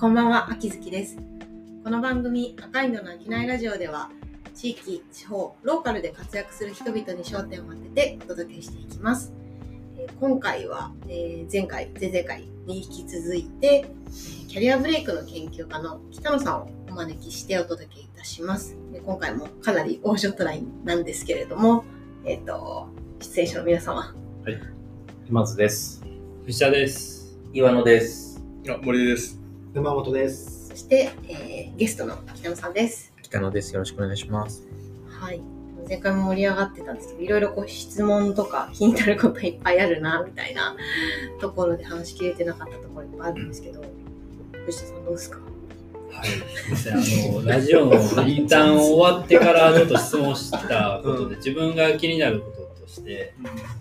こんばんは、秋月です。この番組、赤いのの商いラジオでは、地域、地方、ローカルで活躍する人々に焦点を当ててお届けしていきます。えー今回は、えー前回、前々回に引き続いて、えーキャリアブレイクの研究家の北野さんをお招きしてお届けいたします。で今回もかなり大所トラインなんですけれども、えっ、と、出演者の皆様、まずです。藤田です。岩野です。あ、森です。沼本です。そして、えーゲストの北野さんです。北野です。よろしくお願いします。はい。前回も盛り上がってたんですけど、いろいろこう質問とか気になることいっぱいあるな、みたいなところで話しきれてなかったところいっぱいあるんですけど、藤田さんどうですか？はい。あの、ラジオのインターン終わってからちょっと質問したことで、自分が気になることとして、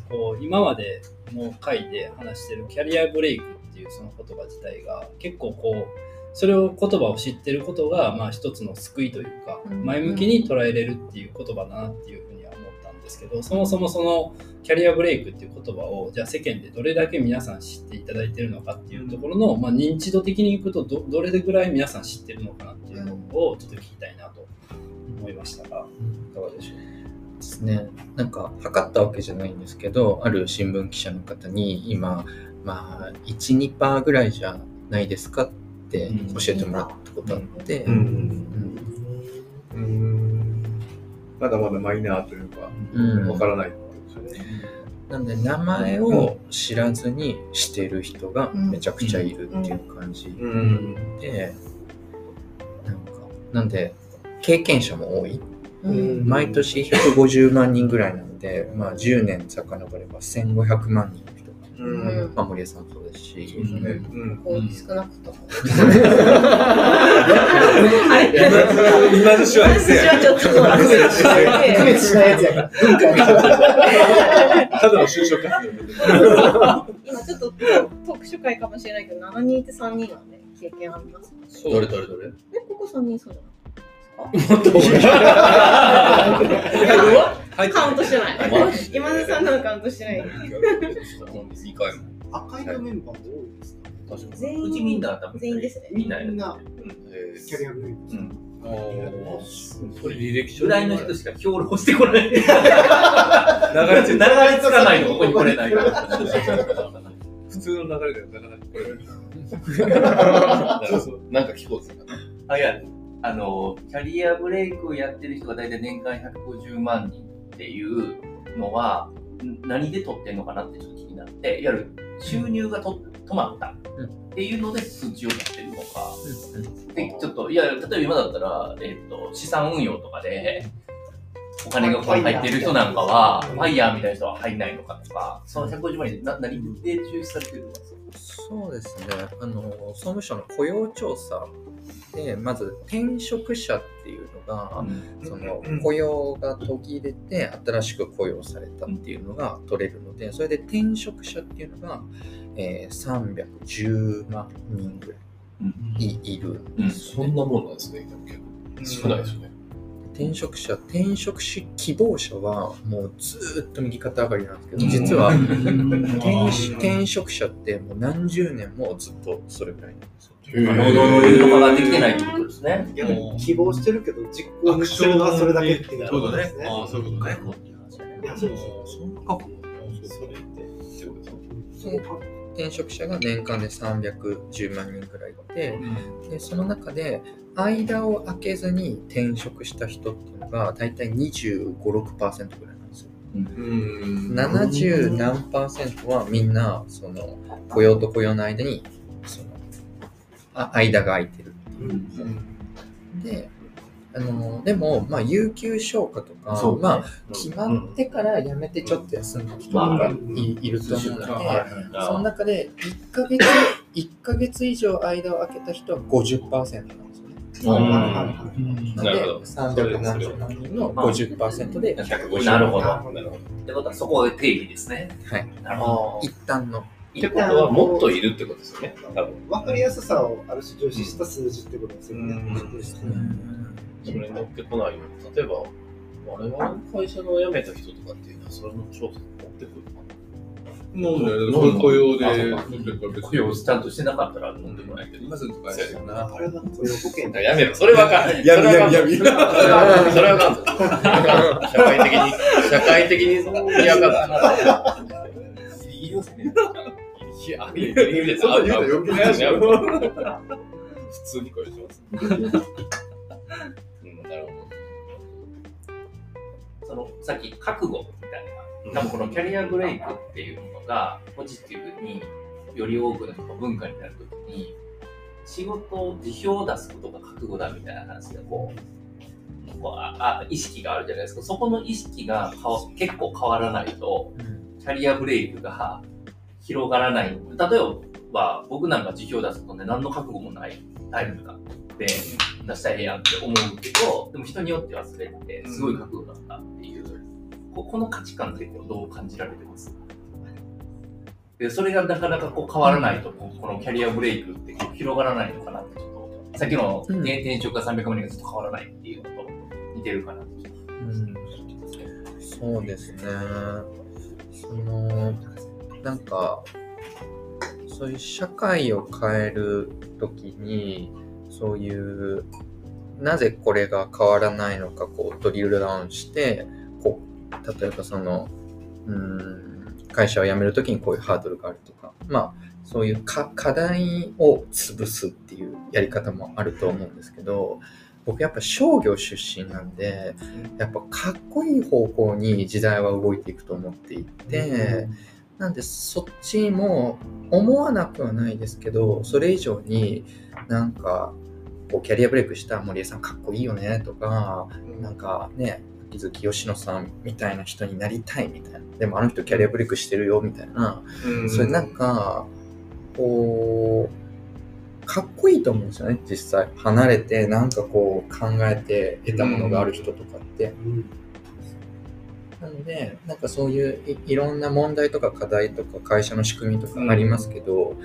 こう、今までの回で話してるキャリアブレイクっていうその言葉自体が、結構こう、それを言葉を知ってることが、まあ一つの救いというか、うん。前向きに捉えれるっていう言葉だなっていうふうには思ったんですけど、そもそもそのキャリアブレイクっていう言葉を、じゃあ世間でどれだけ皆さん知っていただいてるのかっていうところの、まあ認知度的にいくとど、どれぐらい皆さん知ってるのかなっていうのをちょっと聞きたいなと思いましたが、いかがでしょうですね。なんか、測ったわけじゃないんですけど、ある新聞記者の方に、今、まあ、1、2%ぐらいじゃないですかってうん教えてもらったことあって、ううんん。うん。まだまだマイナーというか、うんわからないってことですよね。なんで、名前を知らずにしてる人がめちゃくちゃいるっていう感じうん。で、なんか、なんで、経験者も多い。うん毎年150万人ぐらいなので、まあ、10年遡れば1500万人うん。まあ、森江さんもそうですし、そうですね。うん。こう少なくとも。あれ今の手話です私はちょっと区別しないやつやから。ただの就職活動で。今ちょっと特殊会かもしれないけど、7人いて3人はね、経験あります、ね。どれどれどれえ、ここ3人そうじゃないはいカウントしてない。今津さんのカウントしてない。2回も。赤いのメンバーも多いですか？全員うちみんな多分全員ですねみんなキャリアブレイクですうん。それ履歴書ぐらいの人しか評論してこない。流れ流れ流れつかないの、ここに来れないから。普通の流れではなかなかこれ。なんか聞こうぜ。あ、いや、あの、キャリアブレイクをやってる人が大体年間150万人っていうのは、ん何で取ってんのかなってちょっと気になって、いわゆる収入がと止まった。っていうので数値を取ってるのか、でちょっと、いや、例えば今だったら、えっと資産運用とかで、お金がこ入ってる人なんかは、ファイヤーみたいな人は入んないのかとか、その150万人でな何で抽出されてるんですか？そうですね。あの総務省の雇用調査でまず転職者っていうのが、その雇用が途切れて新しく雇用されたっていうのが取れるのでそれで転職者っていうのが、えー310万人ぐらいいいるんですよね、そんなもんなんですね、少ないですよね。転職者転職し希望者はもうずーっと右肩上がりなんですけど実は転職者ってもう何十年もずっとそれぐらいなんですよ労働の流とかができてないってことですね。いや希望してるけど実行してるのはそれだけっていうことですね。ああ、そういうことね。いやそうですよそんな過去それって、ってことで転職者が年間で310万人くらいいてでその中で間を空けずに転職した人っていうのが大体2 5 6ぐらいなんですようん。70何パーセントはみんなその雇用と雇用の間にあ間が空いてるっていう。であのでも、まあ、有給消化とか、そうまあ、決まってから辞めてちょっと休んだ人とかい,、いると思うので、その中で1ヶ月、1ヶ月以上間を空けた人は50%なんですよね。なのでなるほど、370万人の50%で、150なるほど。なるほど。ってことはそこが定義ですね。はい、なるほ一旦の。ってことは、もっといるってことですよね、多分。分かりやすさをある種重視した数字ってことですよね。それに乗っけこないように、例えば、我々の会社の辞めた人とかっていうのは、それの調査持ってくるのか飲んでる。雇用でで雇用ちゃんとしてなかったら飲んでもないけど。今すぐとかやるよな。あれは雇用保険だ。やめろ、それはあかん。やみやみやみ。それはあかん。それはあかんぞ。社会的に、社会的に嫌かった。ギリギリを攻めるいや、いやいやそんな言うと余計なやつよ 普通にこれします。うん、なるほそのさっき覚悟みたいな、多分このキャリアブレイクっていうものがポジティブにより多くの人の文化になるときに、仕事、辞表を出すことが覚悟だみたいな話がこう、こうああ意識があるじゃないですか。そこの意識がかわ結構変わらないと、キャリアブレイクが広がらない。例えば、僕なんか辞表出すとね、何の覚悟もないタイプだって、出したらええやんって思うけど、でも人によってはそれってすごい覚悟だったっていう、ここの価値観ってどう感じられてます？でそれがなかなかこう変わらないと、このキャリアブレイクって広がらないのかなってちょっと、さっきの、うんね転職が300万人がずっと変わらないっていうのと似てるかなって。うんそうですね。その、なんか、そういう社会を変えるときに、そういう、なぜこれが変わらないのか、こう、ドリルダウンして、こう、例えばその、うん、会社を辞めるときにこういうハードルがあるとか、まあ、そういう課題を潰すっていうやり方もあると思うんですけど、僕やっぱ商業出身なんで、やっぱかっこいい方向に時代は動いていくと思っていて、なんでそっちも思わなくはないですけど、それ以上になんかこうキャリアブレイクした森江さんかっこいいよねとか、なんかね、秋月吉野さんみたいな人になりたいみたいな。でもあの人キャリアブレイクしてるよみたいな。それなんか、こう、かっこいいと思うんですよね、実際。離れて、なんかこう考えて得たものがある人とかって。なので、なんかそういういいろんな問題とか課題とか会社の仕組みとかありますけど、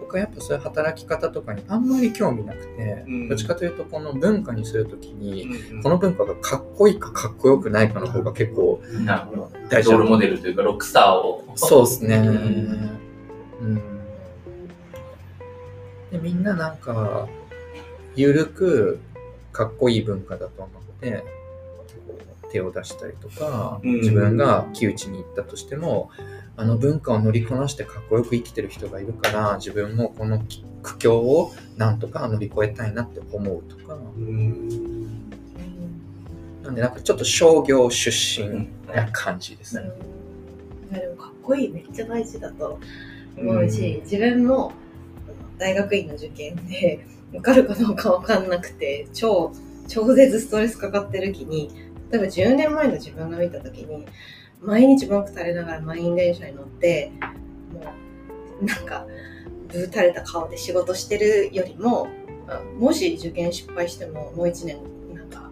僕はやっぱそういう働き方とかにあんまり興味なくて、うんどっちかというとこの文化にするときに、うんこの文化がかっこいいかかっこよくないかの方が結構なるほど。大事ロールモデルというか、ロックスターを。そうですね。んうん。で、みんななんか、ゆるくかっこいい文化だと思って、手を出したりとか、うん。自分が窮地に行ったとしても、あの文化を乗りこなしてかっこよく生きてる人がいるから、自分もこの苦境をなんとか乗り越えたいなって思うとか、なんでなんかちょっと商業出身な感じですね。いやでもかっこいい。めっちゃ大事だと思うし、自分も大学院の受験で受かるかどうか分かんなくて超超絶ストレスかかってる時に例えば10年前の自分が見た時に毎日文句垂れながら満員電車に乗ってもうなんかぶー垂れた顔で仕事してるよりもあもし受験失敗してももう1年なんか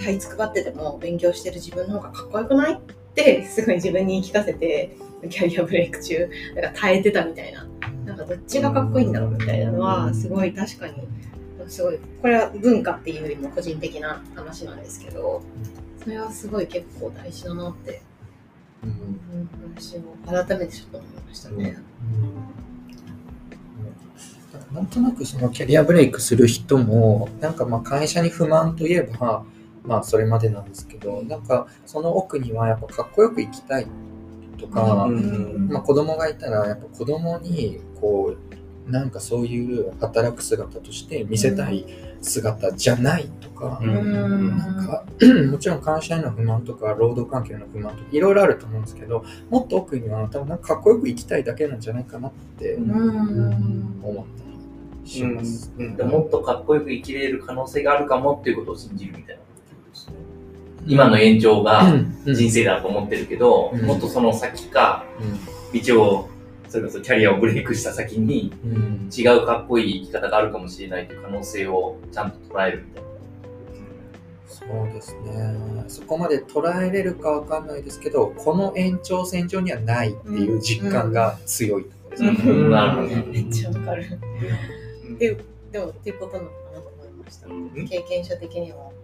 這いつくばってでも勉強してる自分の方がかっこよくないってすごい自分に言い聞かせてキャリアブレイク中なんか耐えてたみたいな。なんかどっちがかっこいいんだろうみたいなのはすごい確かにすごいこれは文化っていうよりも個人的な話なんですけどそれはすごい結構大事だなって、うん、話を改めてちょっと思いましたね。なんとなくそのキャリアブレイクする人も、なんかまあ会社に不満といえば、まあそれまでなんですけど、なんかその奥にはやっぱかっこよく生きたいとか、うん。まあ子供がいたらやっぱ子供にこう、なんかそういう働く姿として見せたい姿じゃないとか、うん。うんなんか もちろん会社への不満とか労働環境への不満とかいろいろあると思うんですけどもっと奥には多分なんかかっこよく生きたいだけなんじゃないかなってうん。思ったりします。うん。でもっとかっこよく生きれる可能性があるかもっていうことを信じるみたいなことですね。今の延長がうん。人生だと思ってるけど、うん。もっとその先か、道を、それこそキャリアをブレイクした先に違うかっこいい生き方があるかもしれないという可能性をちゃんと捉えるみたいな。そうですねそこまで捉えれるかわかんないですけどこの延長線上にはないっていう実感が強いところですね。うんなるほどめっちゃわかる。っていうでもっていうことなのかなと思いました。経験者的にはえ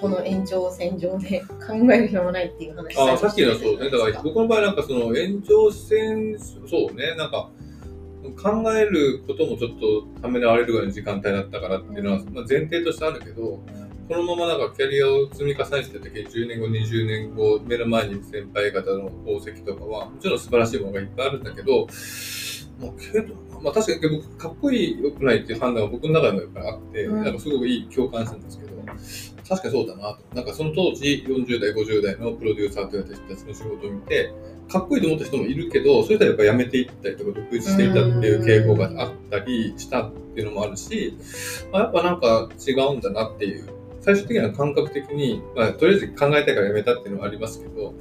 この延長線上で考える暇もないっていう話。あさっきのそうね、だからら僕の場合なんかその延長線、そうね、なんか考えることもちょっとためらわれるぐらいの時間帯だったからっていうのは、まあ、前提としてあるけど、このままなんかキャリアを積み重ねてた時に10年後、20年後、目の前に先輩方の功績とかは、もちろん素晴らしいものがいっぱいあるんだけど、まあ、けど、まあ確かに僕、かっこいい、良くないっていう判断は僕の中でもやっぱりあって、うんなんかすごくいい共感したんですけど、確かにそうだなと。なんかその当時、40代、50代のプロデューサーという人たちの仕事を見て、かっこいいと思った人もいるけど、そういう人はやっぱ辞めていったりとか、独立していったっていう傾向があったりしたっていうのもあるし、まあ、やっぱなんか違うんだなっていう、最終的には感覚的に、まあ、とりあえず考えたいから辞めたっていうのはありますけど、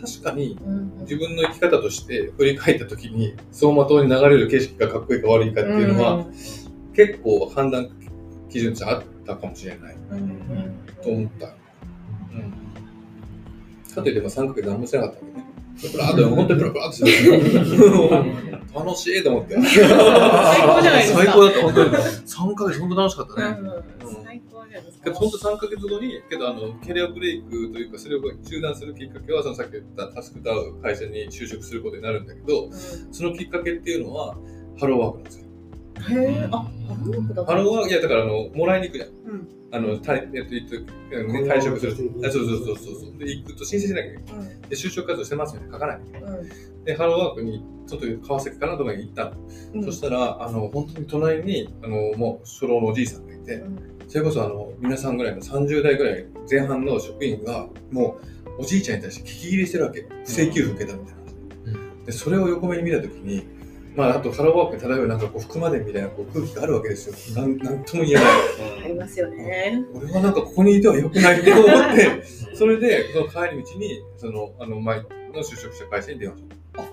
確かに自分の生き方として振り返った時に、走馬灯に流れる景色がかっこいいか悪いかっていうのは、結構判断基準値あったかもしれないと思った。うん。かといっても3ヶ月何もしてなかったんでね。プラーっと、本当にプラプラってた。楽しいと思って。最高じゃないですか最高だった、本当に。3ヶ月本当楽しかったね。最高じゃないですかけど本当3ヶ月後に、けどあの、キャリアブレイクというか、それを中断するきっかけは、そのさっき言ったタスクダウン会社に就職することになるんだけど、そのきっかけっていうのは、ハローワークなんですよ。へえ、あ、ハローワークハローワーク、いや、だから、あの、もらいに行くじゃん。うんあの、退えっと、退職する。あそうそうそうそうそう。で、行くと申請しなきゃいけない。うんで、就職活動してますよね。書かない。うんで、ハローワークに、ちょっと川崎かなとかに行ったの。うんそしたら、あの、本当に隣に、あの、もう、初老のおじいさんがいて、うんそれこそ、あの、皆さんぐらいの30代ぐらい前半の職員が、もう、おじいちゃんに対して聞き入れしてるわけ。不正給付受けたみたいな。で、それを横目に見たときに、まあ、あと、ハローワークに漂うなんかこう、福間伝みたいなこう空気があるわけですよ。なんなんとも言えない。ありますよね。俺はなんかここにいては良くないって思って、それで、その帰り道に、その、あの、前の就職した会社に電話した。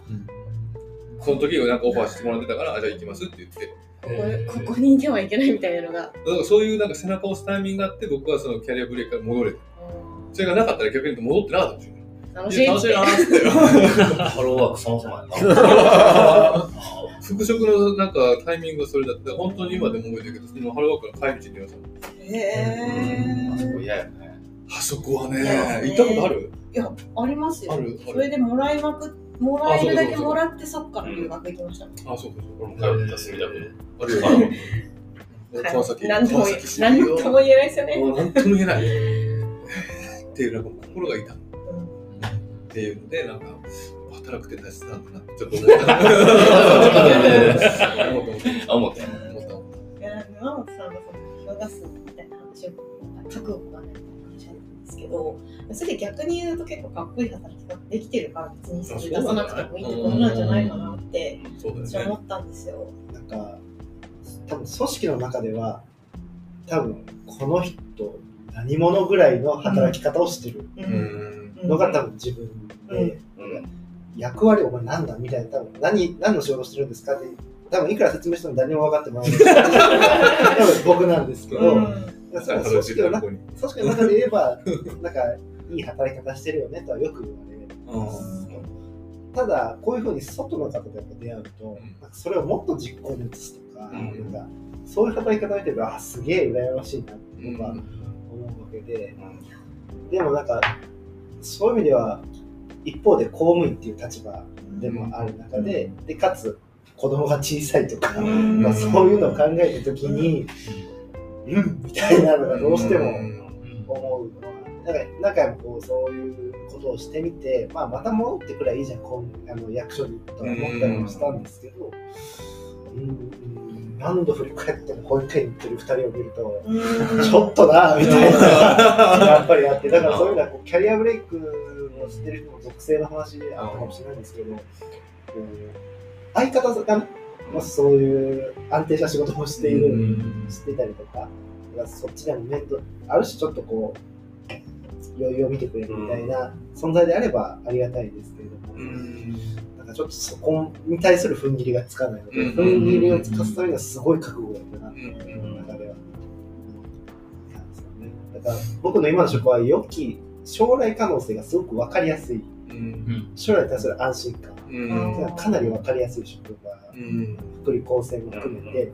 その時なんかオファーしてもらってたから、あじゃあ行きますって言って。ここここにいてはいけないみたいなのが。だからそういうなんか背中を押すタイミングがあって、僕はそのキャリアブレイクから戻れた。それがなかったら逆に言うと戻ってなかったんですよ。楽しいって楽しいなーって。ハローワークそもそもやな。復職のなんかタイミングがそれだって、本当に今でも覚えてるけど、そのハローワークの帰り道に電話した。へあそこえ。嫌やね。あそこはね行ったことある？いや、ありますよ。それでもらいまくもらえるだけもらってそっから留学行きました。あ、そうかそう俺も通った隅田君。か。あるよ。川崎。なんとも川崎市なんとも言えないですよね。もうなんとも言えない。っていう、なんか心が痛む。っていうので、なんか、働くって大切なんだなってちょっと思った。思った思った。思ったあ、思ったよ。思った。いや、沼本さんのその目標出すみたいな話を覚悟がね、んですけど、それで逆に言うと結構かっこいい働き方できてるから別にそれ出さなくてもいいってことなんじゃないかなって。私は思ったんですよ。なんか多分組織の中では多分この人何者ぐらいの働き方をしてる。のが多分自分で、役割お前何だみたいな多分何何の仕事してるんですかって多分いくら説明しても誰にも分かってもらえない 多分僕なんですけど、うんだか組織の中組織の中で言えばなんかいい働き方してるよねとはよく言われるただこういうふうに外の方とやっぱ出会うと、んなんかそれをもっと実行に移すとか,、うんなんかそういう働き方を見てるとあすげえ羨ましいなって僕は思うわけで、でもなんかそういう意味では一方で公務員っていう立場でもある中で,、でかつ子供が小さいとか、うんまあ、そういうのを考えた時に、うん、みたいなのがどうしても思うのは、なんか何回もこうそういうことをしてみて、まあ、また戻ってくればいいじゃん、こうあの役所にとは思ったりもしたんですけど、うん、何度振り返っても保育園に行ってる2人を見ると、うん。ちょっとなみたいな、やっぱりあって、だからそういうのはこうキャリアブレイクをしてる人の属性の話であったかもしれないんですけど、相方がね、もしそういう安定した仕事をしている、してたりとか、そっちでも面倒、ある種ちょっとこう、余裕を見てくれるみたいな存在であればありがたいですけれども、なんかちょっとそこに対する踏ん切りがつかないので、うん。踏ん切りをつかすためにはすごい覚悟がいるなっていう中では。だから僕の今の職は良き将来可能性がすごく分かりやすい、将来に対する安心感。がかなり分かりやすい職場、福利厚生も含めて、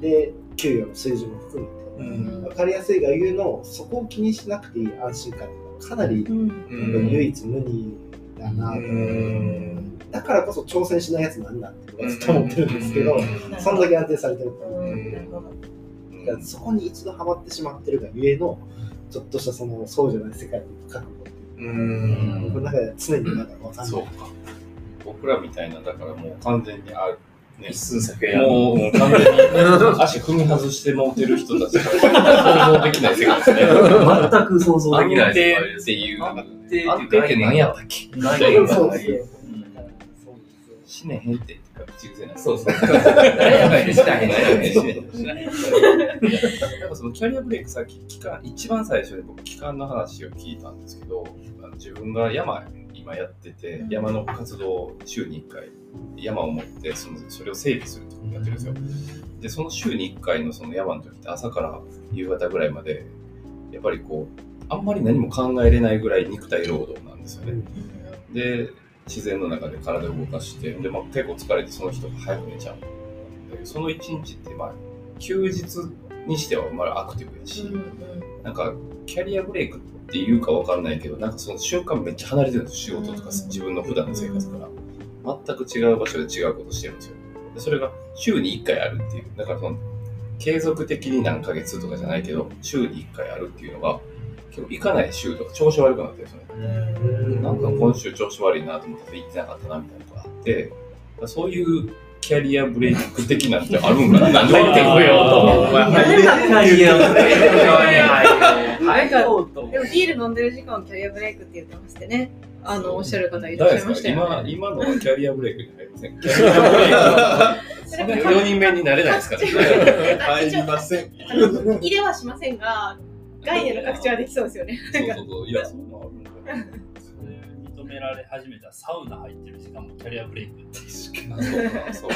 で、給与の水準も含めて。うん。分かりやすいがゆえのそこを気にしなくていい安心感っていうのはかなりうん。唯一無二だなと、うん。だからこそ挑戦しないやつなんだってずっと思ってるんですけど、うん。そんだけ安定されてるからうん。なるほどだからそこに一度ハマってしまってるがゆえのちょっとしたそのそうじゃない世界の覚悟っていううん僕の中では常にまだ分かんない。そうか。僕らみたいな、だからもう完全にある。ね一、寸先やもうもう完全に足踏み外して持ってる人たちが想像できない世界ですね。全く想像で安きない定っていう。安定って何やったっけ？そうですよ。死ねへんって口癖ない。そうそう。誰やかいでしたへんやっぱそのキャリアブレイクさっき期間一番最初に僕期間の話を聞いたんですけど自分が山今やってて山の活動を週に1回山を持ってそのそれを整備するってことをやってるんですよ。でその週に1回のその山の時って朝から夕方ぐらいまでやっぱりこうあんまり何も考えれないぐらい肉体労働なんですよね。で自然の中で体を動かしてで、まあ、結構疲れてその人が早く寝ちゃう。でその一日ってまあ休日にしてはまあアクティブやし、なんかキャリアブレイクっていうかわかんないけどなんかその瞬間めっちゃ離れてるんですよ。仕事とかうん自分の普段の生活か。ら全く違う場所で違うことしてるんですよ。でそれが週に1回あるっていう。だからその継続的に何ヶ月とかじゃないけど週に1回あるっていうのが結構行かない週とか調子悪くなってるんですよねなんか今週調子悪いなと思って行ってなかったなみたいなのがあって、そういうキャリアブレイク的なんてあるんかな 入ってこようと。お前入ってキャリアブレイクでもビール飲んでる時間をキャリアブレイクって言ってましてねあのおっしゃる方いらっしゃいましたよ今ね今のはキャリアブレイクに入りません。キャリアブレイクはそんな4人目になれないですからね。入りません。入れはしませんが概念の拡張はできそうですよね。そうそうそう。いや、そんなのあるんだ。それ認められ始めたサウナ入ってる時間もキャリアブレイク。ってそうそう。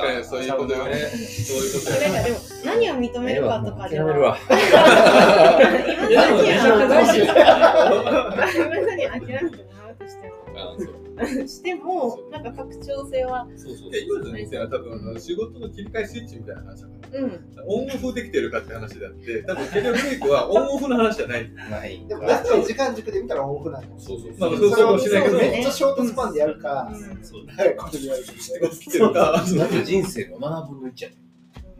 か。にそういうことよね。そういうことよなんかでも何を認めるかとかでわ。今諦めてもらうとしても してもなんか拡張性はそうそういや今の店は多分あの仕事の切り替えスイッチみたいな話だから。うんオンオフできてるかって話であって、多分キャリアブレイクはオンオフの話じゃない。ないでも確かに時間軸で見たらオフなんですそうそうまあそう。そうそうかもしれないけど、めっちゃショートスパンでやるか、うんそうだ早いことでやるか。仕事来てるか。だって人生の7分の1やね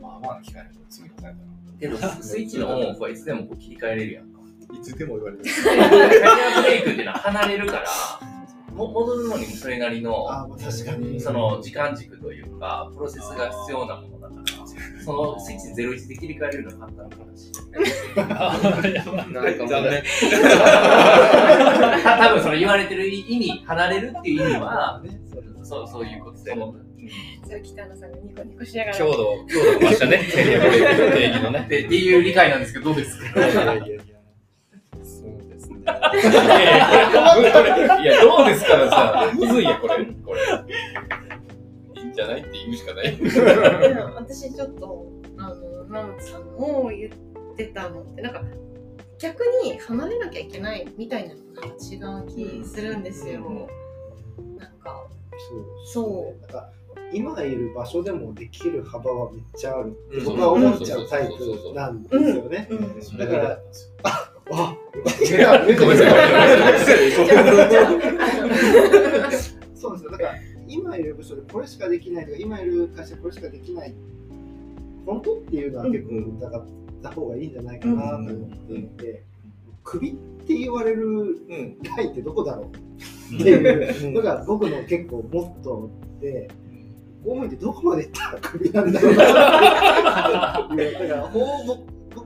まあまあ機会の積み重ねたら。けどスイッチのオンオフはいつでもこう切り替えれるやんかいつでも言われる。キャリアブレイクっていうのは離れるからも戻るのにもそれなりの確かに。その時間軸というかプロセスが必要なものだからそのスイッチ01で切り替えれるのは簡単な話残念。た多分その言われてる意味離れるっていう意味はそうそういうことでそれ北野さんがニコニコしながら強度、強度が増したね。定義のね。でっていう理解なんですけどどうですか？いやどうですからさ、むずいや、これ。これ。いいんじゃないって言うしかない。でも私ちょっとあのマムさんも言ってたのってなんか逆に離れなきゃいけないみたいなのが違う気するんですよ。なんかそうそう。なんか今いる場所でもできる幅はめっちゃある僕は思っちゃうタイプなんですよね。うん。そだからあいやごめんなそうですよ。だから今いる部署でこれしかできないとか今いる会社これしかできない本当っていうのは結構疑った方がいいんじゃないかなと思っていて、クビって言われるうん。ライってどこだろうっていうのが僕の結構モットーで、公務員ってどこまで行ったらクビなんだろうっていう。だから放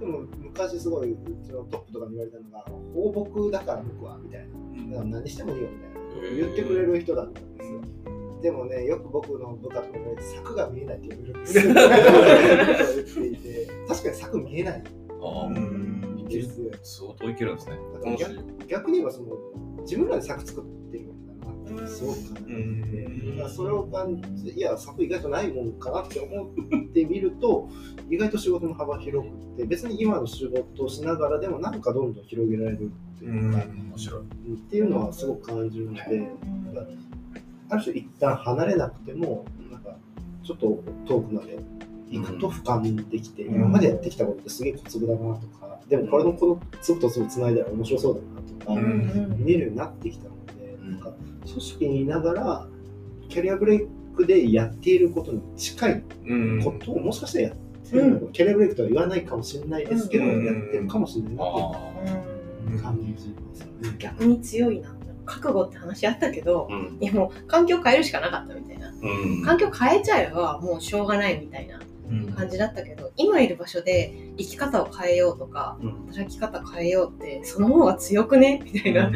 牧僕も昔すごいうちのトップとかに言われたのが放牧だから僕はみたいな。だから何してもいいよみたいな言ってくれる人だったんですよ。でもね、よく僕の部下とかに言われて柵が見えないって言われるんですよ。言っていて確かに柵見えないああ、んですよ。相当いけるんですね。逆逆に言えばその自分らで柵作ってるすごく感じて、うん。それを感じいや柵意外とないもんかなって思ってみると 意外と仕事の幅広くって別に今の仕事をしながらでもなんかどんどん広げられるっていうか、面白い。っていうのはすごく感じるので、ある種一旦離れなくてもなんかちょっと遠くまでいくと俯瞰できて、今までやってきたことってすげえ小粒だなとか、でもこれのこの粒と粒つないだら面白そうだなとか、うん。見れるようになってきたので、なんか組織にいながらキャリアブレイクでやっていることに近いうん。ことをもしかしたらやってるのか、キャリアブレイクとは言わないかもしれないですけど、うん。やってるかもしれないなってうん。感じますよね。逆に強いな。覚悟って話あったけどうん。いやもう環境変えるしかなかったみたいな。うん。環境変えちゃえばもうしょうがないみたいな感じだったけど今いる場所で生き方を変えようとかうん。働き方変えようってその方が強くね？みたいな。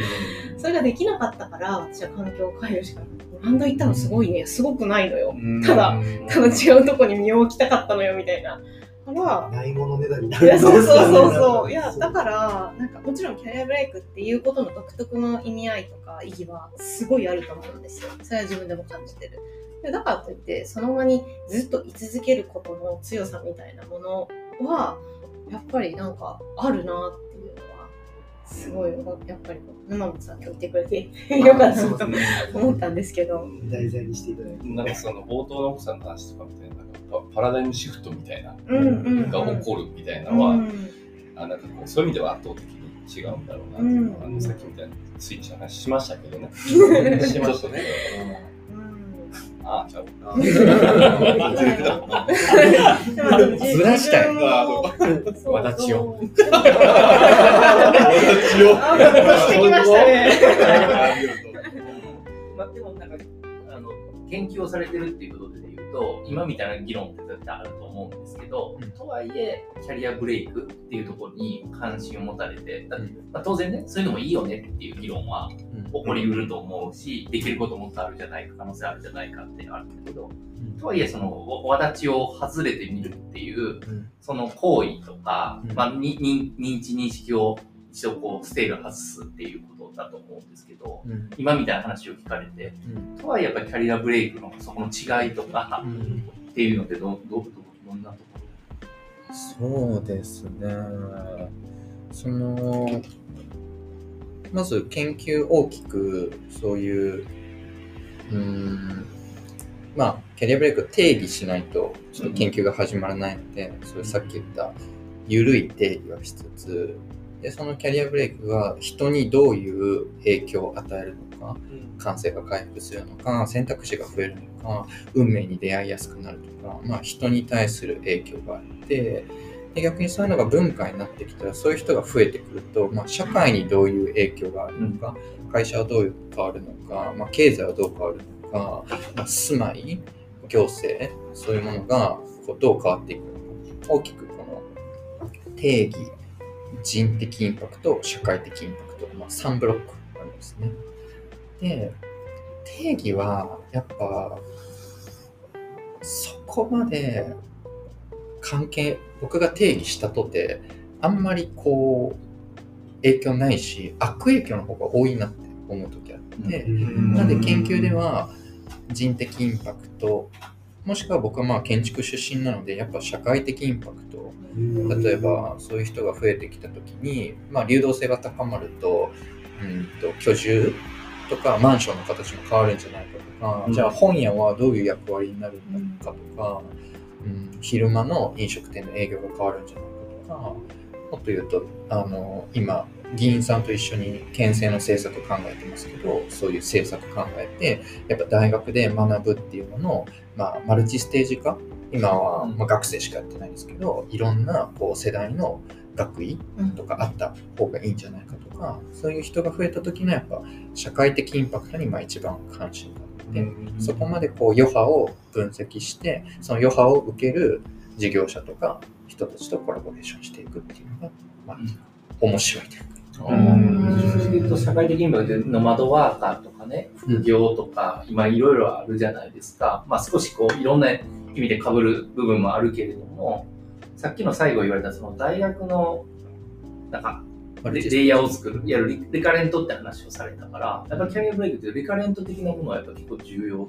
それができなかったから私は環境を変えるしかない。オランダ行ったのすごいね。すごくないのよ。ただただ違うとこに身を置きたかったのよみたいな。からないものねだりにないやそう。そうそうそう。いやだからなんかもちろんキャリアブレイクっていうことの独特の意味合いとか意義はすごいあると思うんですよ。それは自分でも感じてるでだからといってその場にずっと居続けることの強さみたいなものはやっぱりなんかあるなっていうのはすごいやっぱり沼本さん今日いてくれてよかったなと思ったんですけど題材にしていただいて。なんかその冒頭の奥さんの話とかみたいななんかパパラダイムシフトみたいなうんうんが起こるみたいなうのは、んあなんかこうそういう意味では圧倒的に違うんだろうなっていうのは、あのさっきみたいなつい話しましたけどね。しましたね。うんああ、ちゃう。ずらしたいいわだちを。あ、してきましたね。まあ、でもなんかあの研究をされてるっていうことでと今みたいな議論って絶対あると思うんですけど、うん。とはいえキャリアブレイクっていうところに関心を持たれてだってうん。まあ、当然ねそういうのもいいよねっていう議論は起こりうると思うし、できることもっとあるじゃないか可能性あるじゃないかってあるんだけど、とはいえそのわわだちを外れてみるっていううん。その行為とか、うん。まあ、認知認識を一度こうステール外すっていうことだと思うんですけどうん。今みたいな話を聞かれてうん。とはいえやっぱりキャリアブレイクのそこの違いとかうん。っていうのってどどどどんなとこそうですね。その、まず研究大きくそういう、うーん、まあ、キャリアブレイクを定義しないと、ちょっと研究が始まらないので、それさっき言った、緩い定義はしつつ、で、そのキャリアブレイクが人にどういう影響を与えるのか、感性が回復するのか、選択肢が増えるのか、運命に出会いやすくなるとか、まあ、人に対する影響があって、で逆にそういうのが文化になってきたら、そういう人が増えてくると、まあ、社会にどういう影響があるのか、会社はどう変わるのか、まあ、経済はどう変わるのか、まあ、住まい、行政、そういうものがこうどう変わっていくのか、大きくこの定義、人的インパクト、社会的インパクト、まあ、3ブロックあるんですね。で、定義はやっぱそこまで関係、僕が定義したとて、あんまりこう影響ないし、悪影響の方が多いなって思う時あって、なんで研究では人的インパクト、もしくは僕はまあ建築出身なので、やっぱ社会的インパクト、例えばそういう人が増えてきた時に、まあ、流動性が高まると,、うん、と居住とかマンションの形も変わるんじゃないかとか、うん。じゃあ本屋はどういう役割になるのかとか、うん、昼間の飲食店の営業が変わるんじゃないかとかもっと言うとあの今議員さんと一緒に県政の政策考えてますけどそういう政策考えてやっぱ大学で学ぶっていうのの、まあ、マルチステージ化？今は、まあ、学生しかやってないんですけどいろんなこう世代の学位とかあった方がいいんじゃないかとかそういう人が増えた時のやっぱ社会的インパクトにまあ一番関心があってそこまでこう余波を分析してその余波を受ける事業者とか人たちとコラボレーションしていくっていうのが、まあ、いというか。それで言うと社会的インパクトでノマドワーカーとかね副業とか、今いろいろあるじゃないですか、まあ、少しこういろん。な意味で被る部分もあるけれどもさっきの最後言われたその大学のなん。かレレイヤーを作る、いわゆるリリカレントって話をされたから、やっぱりキャリアブレイクってリカレント的なものはやっぱ結構重要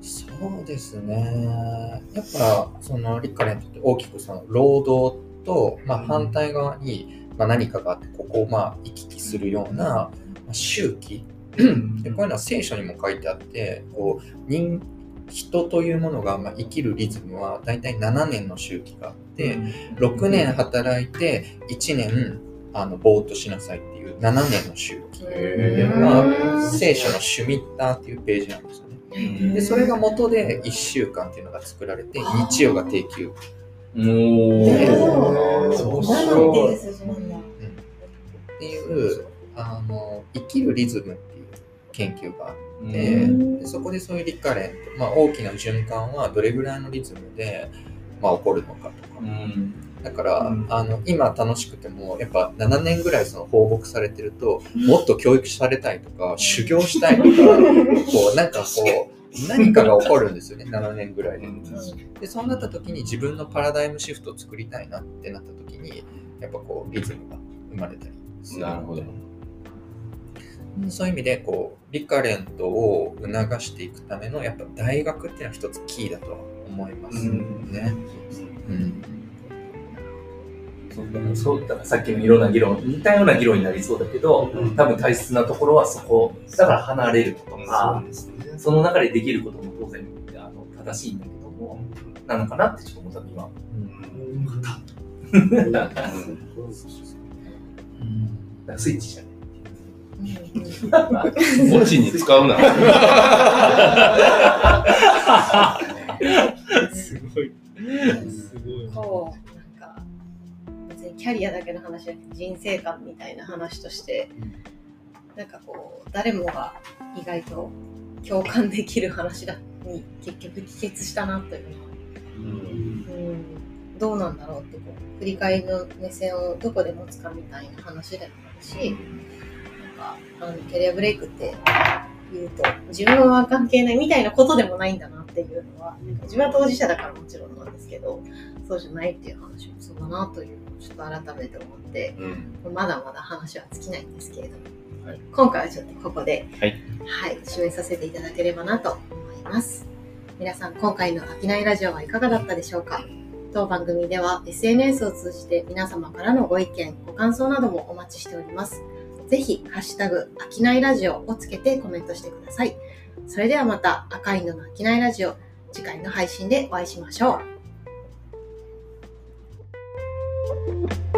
そうですね。やっぱそのリカレントって大きくその労働と、まあ、反対側に、まあ、何かがあってここをまあ行き来するような、まあ、周期。でこういうのは聖書にも書いてあってこう人人というものが、まあ、生きるリズムは大体7年の周期があって、6年働いて1年あのぼーっとしなさいっていう7年の周期。っていうのが聖書のシュミッターっていうページなんですよね。でそれが元で1週間っていうのが作られて日曜が定休おー。そうんだ。っていう。あの生きるリズムっていう研究があって、うん。でそこでそういうリカレント、まあ、大きな循環はどれぐらいのリズムで、まあ、起こるのかとか。うんだから、うん。あの今楽しくてもやっぱ7年ぐらいその放牧されてるともっと教育されたいとか修行したいとかこうなんかこう何かが起こるんですよね 7年ぐらいで。でそうなった時に自分のパラダイムシフトを作りたいなってなった時にやっぱこうリズムが生まれたりするなるほど。そういう意味でこうリカレントを促していくためのやっぱ大学っていうのは一つキーだとは思いますね。うんそうだからそうだからさっきのいろんな議論似たような議論になりそうだけど、多分大切なところはそこ。だから離れることか、その中でできることも当然あの正しいんだけどもなのかなってちょっと思った今。だかうん。らスイッチじゃない。墓地に使うな。すごい。すごい。キャリアだけの話じゃなくて人生観みたいな話として、なんかこう誰もが意外と共感できる話だに結局帰結したなというのは、うん、どうなんだろうってこう振り返りの目線をどこで持つかみたいな話でもあるし、なんかあのキャリアブレイクって言うと自分は関係ないみたいなことでもないんだなっていうのは自分は当事者だからもちろんなんですけどそうじゃないっていう話もそうだなというのをちょっと改めて思ってうん。まだまだ話は尽きないんですけれども、はい。今回はちょっとここで、はい。はい、締めさせていただければなと思います。皆さん今回の「商いラジオ」はいかがだったでしょうか？当番組では SNS を通じて皆様からのご意見ご感想などもお待ちしておりますぜひ、ハッシュタグ、飽きないラジオをつけてコメントしてください。それではまた、赤いのの飽きないラジオ、次回の配信でお会いしましょう。